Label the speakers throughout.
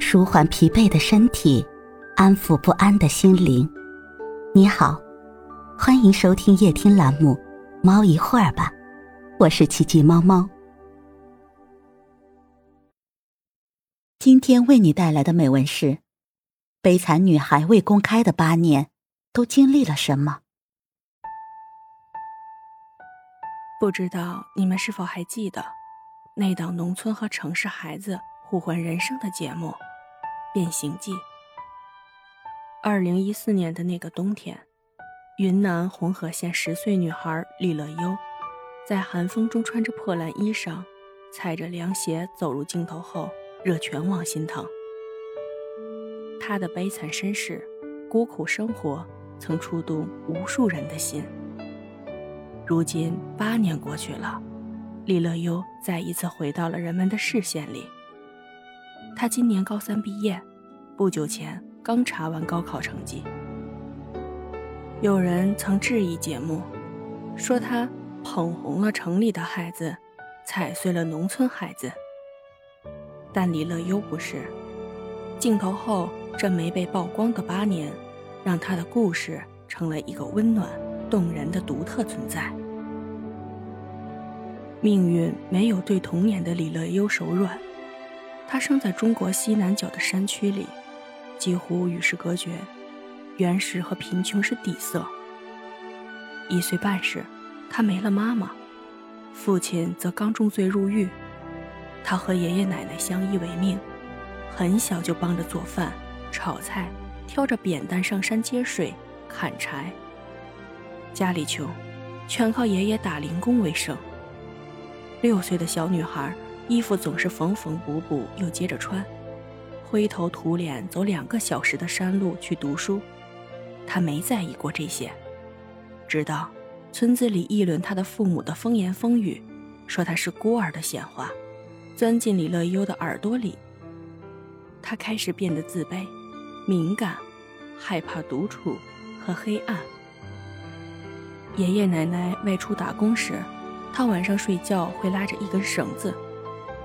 Speaker 1: 舒缓疲惫的身体，安抚不安的心灵。你好，欢迎收听夜听栏目《猫一会儿吧》，我是奇迹猫猫。今天为你带来的美文是《悲惨女孩未公开的八年都经历了什么》。
Speaker 2: 不知道你们是否还记得那档农村和城市孩子互换人生的节目《变形记》？二零一四年的那个冬天，云南红河县十岁女孩李乐优，在寒风中穿着破烂衣裳，踩着凉鞋走入镜头后，惹全网心疼。她的悲惨身世、孤苦生活，曾触动无数人的心。如今八年过去了，李乐优再一次回到了人们的视线里。他今年高三毕业，不久前刚查完高考成绩。有人曾质疑节目，说他捧红了城里的孩子，踩碎了农村孩子。但李乐优不是，镜头后这没被曝光的八年，让他的故事成了一个温暖。动人的独特存在。命运没有对童年的李乐优手软，他生在中国西南角的山区里，几乎与世隔绝，原始和贫穷是底色。一岁半时，他没了妈妈，父亲则刚重罪入狱，他和爷爷奶奶相依为命，很小就帮着做饭、炒菜，挑着扁担上山接水、砍柴。家里穷，全靠爷爷打零工为生。六岁的小女孩，衣服总是缝缝补补又接着穿，灰头土脸走两个小时的山路去读书。他没在意过这些，直到村子里议论他的父母的风言风语，说他是孤儿的闲话，钻进李乐优的耳朵里。他开始变得自卑、敏感，害怕独处和黑暗。爷爷奶奶外出打工时，他晚上睡觉会拉着一根绳子，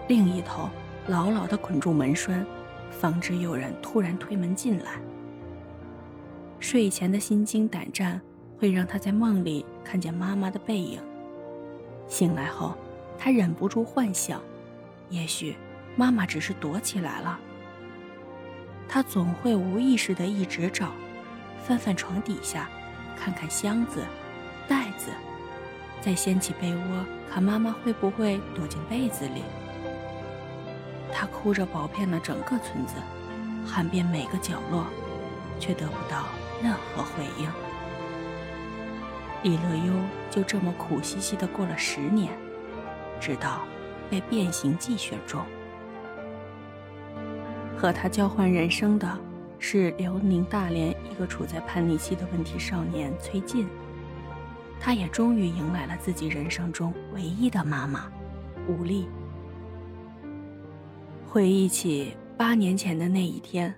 Speaker 2: 另一头牢牢地捆住门栓，防止有人突然推门进来。睡前的心惊胆战会让他在梦里看见妈妈的背影，醒来后，他忍不住幻想，也许妈妈只是躲起来了。他总会无意识地一直找，翻翻床底下，看看箱子。袋子，再掀起被窝，看妈妈会不会躲进被子里。他哭着跑遍了整个村子，喊遍每个角落，却得不到任何回应。李乐优就这么苦兮兮的过了十年，直到被《变形记》选中。和他交换人生的是辽宁大连一个处在叛逆期的问题少年崔进。他也终于迎来了自己人生中唯一的妈妈，吴丽。回忆起八年前的那一天，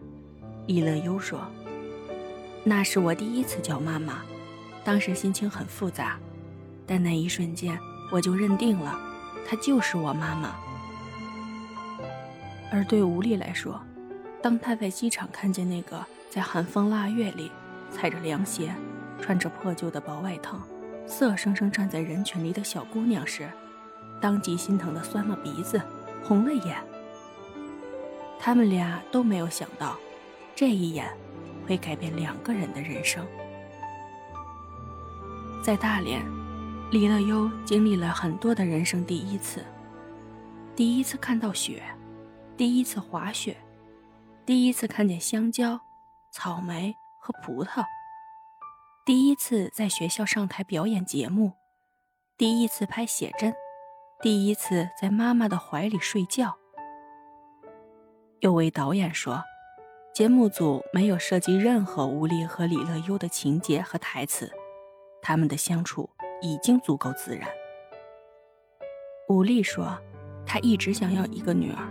Speaker 2: 易乐优说：“那是我第一次叫妈妈，当时心情很复杂，但那一瞬间我就认定了，她就是我妈妈。”而对吴丽来说，当她在机场看见那个在寒风腊月里踩着凉鞋、穿着破旧的薄外套，色生生站在人群里的小姑娘时，当即心疼的酸了鼻子，红了眼。他们俩都没有想到，这一眼会改变两个人的人生。在大连，李乐优经历了很多的人生第一次：第一次看到雪，第一次滑雪，第一次看见香蕉、草莓和葡萄。第一次在学校上台表演节目，第一次拍写真，第一次在妈妈的怀里睡觉。有位导演说，节目组没有设计任何吴丽和李乐优的情节和台词，他们的相处已经足够自然。吴丽说，她一直想要一个女儿，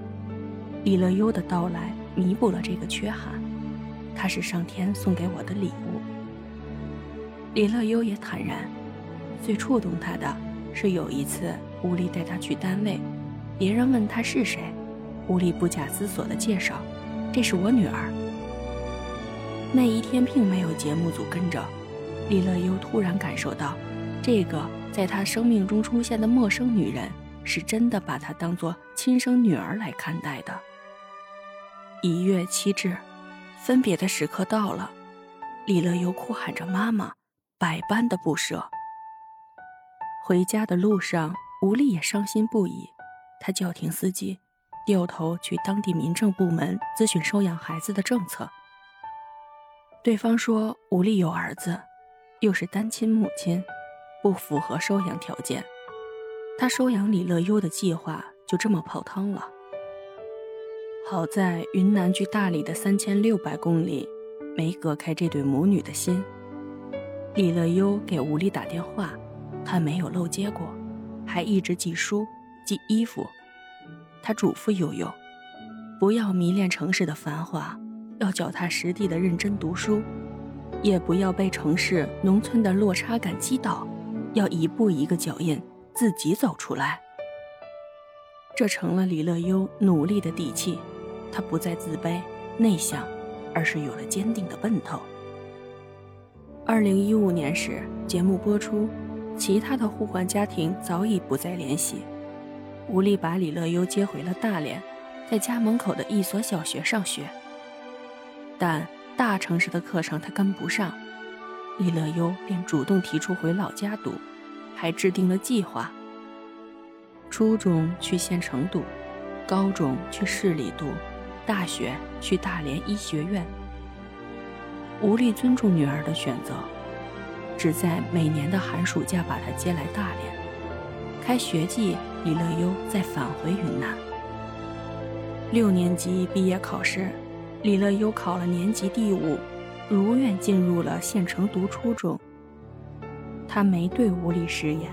Speaker 2: 李乐优的到来弥补了这个缺憾，她是上天送给我的礼物。李乐优也坦然，最触动他的是有一次吴丽带他去单位，别人问他是谁，吴丽不假思索地介绍，这是我女儿。那一天并没有节目组跟着，李乐优突然感受到，这个在他生命中出现的陌生女人，是真的把她当做亲生女儿来看待的。一月七日，分别的时刻到了，李乐优哭喊着妈妈，百般的不舍。回家的路上，吴丽也伤心不已，她叫停司机，掉头去当地民政部门咨询收养孩子的政策。对方说吴丽有儿子，又是单亲母亲，不符合收养条件，他收养李乐优的计划就这么泡汤了。好在云南距大理的三千六百公里，没隔开这对母女的心。李乐优给吴丽打电话，她没有漏接过，还一直寄书、寄衣服。他嘱咐悠悠，不要迷恋城市的繁华，要脚踏实地的认真读书，也不要被城市、农村的落差感击倒，要一步一个脚印，自己走出来。这成了李乐优努力的底气。他不再自卑内向，而是有了坚定的奔头。二零一五年时，节目播出，其他的互换家庭早已不再联系。吴丽把李乐优接回了大连，在家门口的一所小学上学。但大城市的课程他跟不上，李乐优便主动提出回老家读，还制定了计划：初中去县城读，高中去市里读。大学去大连医学院，吴丽尊重女儿的选择，只在每年的寒暑假把她接来大连。开学季，李乐优再返回云南。六年级毕业考试，李乐优考了年级第五，如愿进入了县城读初中。他没对吴丽食言，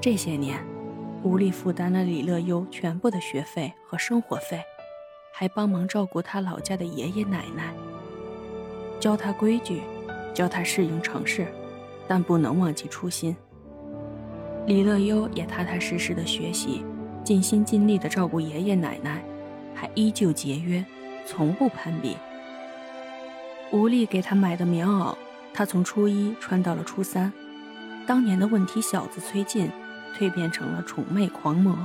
Speaker 2: 这些年，吴丽负担了李乐优全部的学费和生活费。还帮忙照顾他老家的爷爷奶奶，教他规矩，教他适应城市，但不能忘记初心。李乐优也踏踏实实的学习，尽心尽力的照顾爷爷奶奶，还依旧节约，从不攀比。吴丽给他买的棉袄，他从初一穿到了初三。当年的问题小子崔进，蜕变成了宠妹狂魔。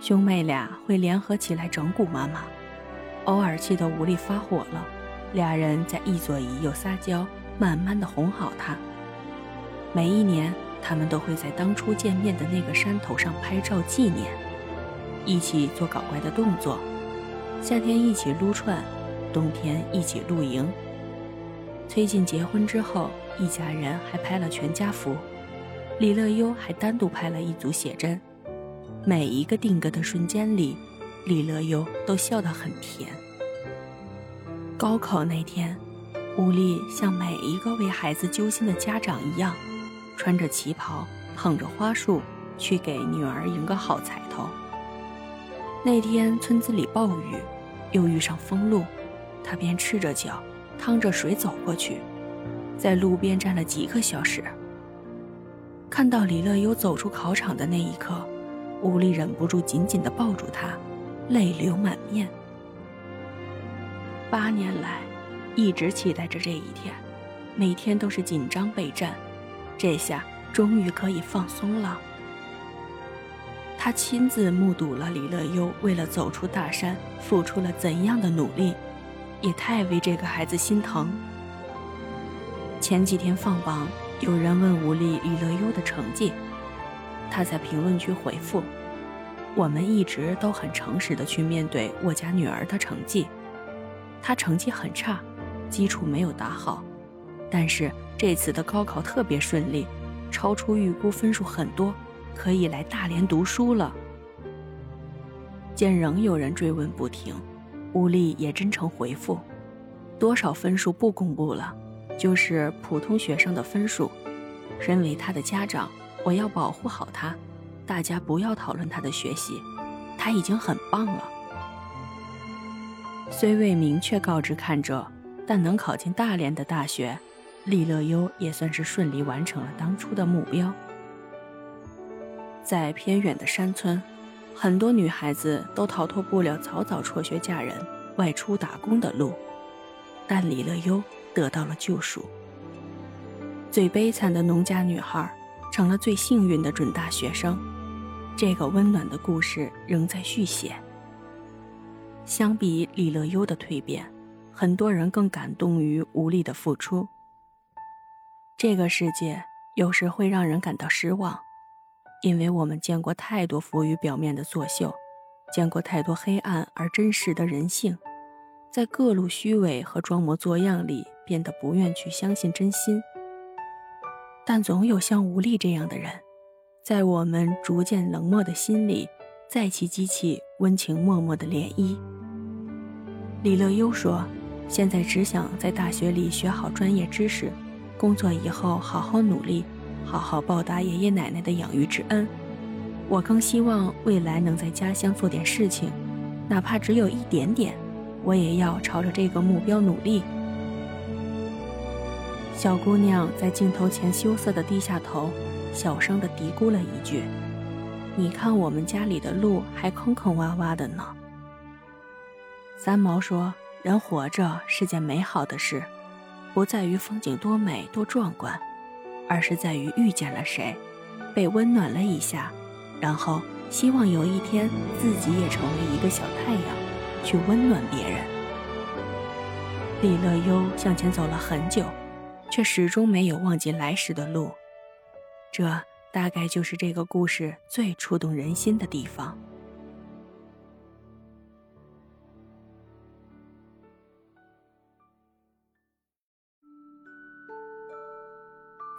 Speaker 2: 兄妹俩会联合起来整蛊妈妈，偶尔气得无力发火了，俩人在一左一右撒娇，慢慢的哄好她。每一年，他们都会在当初见面的那个山头上拍照纪念，一起做搞怪的动作，夏天一起撸串，冬天一起露营。崔进结婚之后，一家人还拍了全家福，李乐优还单独拍了一组写真。每一个定格的瞬间里，李乐优都笑得很甜。高考那天，吴丽像每一个为孩子揪心的家长一样，穿着旗袍，捧着花束，去给女儿赢个好彩头。那天村子里暴雨，又遇上封路，他便赤着脚，趟着水走过去，在路边站了几个小时。看到李乐优走出考场的那一刻。吴丽忍不住紧紧地抱住他，泪流满面。八年来，一直期待着这一天，每天都是紧张备战，这下终于可以放松了。他亲自目睹了李乐优为了走出大山付出了怎样的努力，也太为这个孩子心疼。前几天放榜，有人问吴丽李乐优的成绩。他在评论区回复：“我们一直都很诚实的去面对我家女儿的成绩，她成绩很差，基础没有打好，但是这次的高考特别顺利，超出预估分数很多，可以来大连读书了。”见仍有人追问不停，吴丽也真诚回复：“多少分数不公布了，就是普通学生的分数。身为他的家长。”我要保护好他，大家不要讨论他的学习，他已经很棒了。虽未明确告知看者，但能考进大连的大学，李乐优也算是顺利完成了当初的目标。在偏远的山村，很多女孩子都逃脱不了早早辍学嫁人，外出打工的路，但李乐优得到了救赎。最悲惨的农家女孩成了最幸运的准大学生，这个温暖的故事仍在续写。相比李乐优的蜕变，很多人更感动于无力的付出。这个世界有时会让人感到失望，因为我们见过太多浮于表面的作秀。见过太多黑暗而真实的人性，在各路虚伪和装模作样里变得不愿去相信真心。但总有像吴丽这样的人，在我们逐渐冷漠的心里，再起激起温情脉脉的涟漪。李乐优说：“现在只想在大学里学好专业知识，工作以后好好努力，好好报答爷爷奶奶的养育之恩。”我更希望未来能在家乡做点事情，哪怕只有一点点，我也要朝着这个目标努力。小姑娘在镜头前羞涩地低下头，小声地嘀咕了一句：“你看我们家里的路还坑坑洼洼的呢。”三毛说：“人活着是件美好的事，不在于风景多美多壮观，而是在于遇见了谁，被温暖了一下。”然后，希望有一天自己也成为一个小太阳，去温暖别人。李乐优向前走了很久，却始终没有忘记来时的路。这大概就是这个故事最触动人心的地方。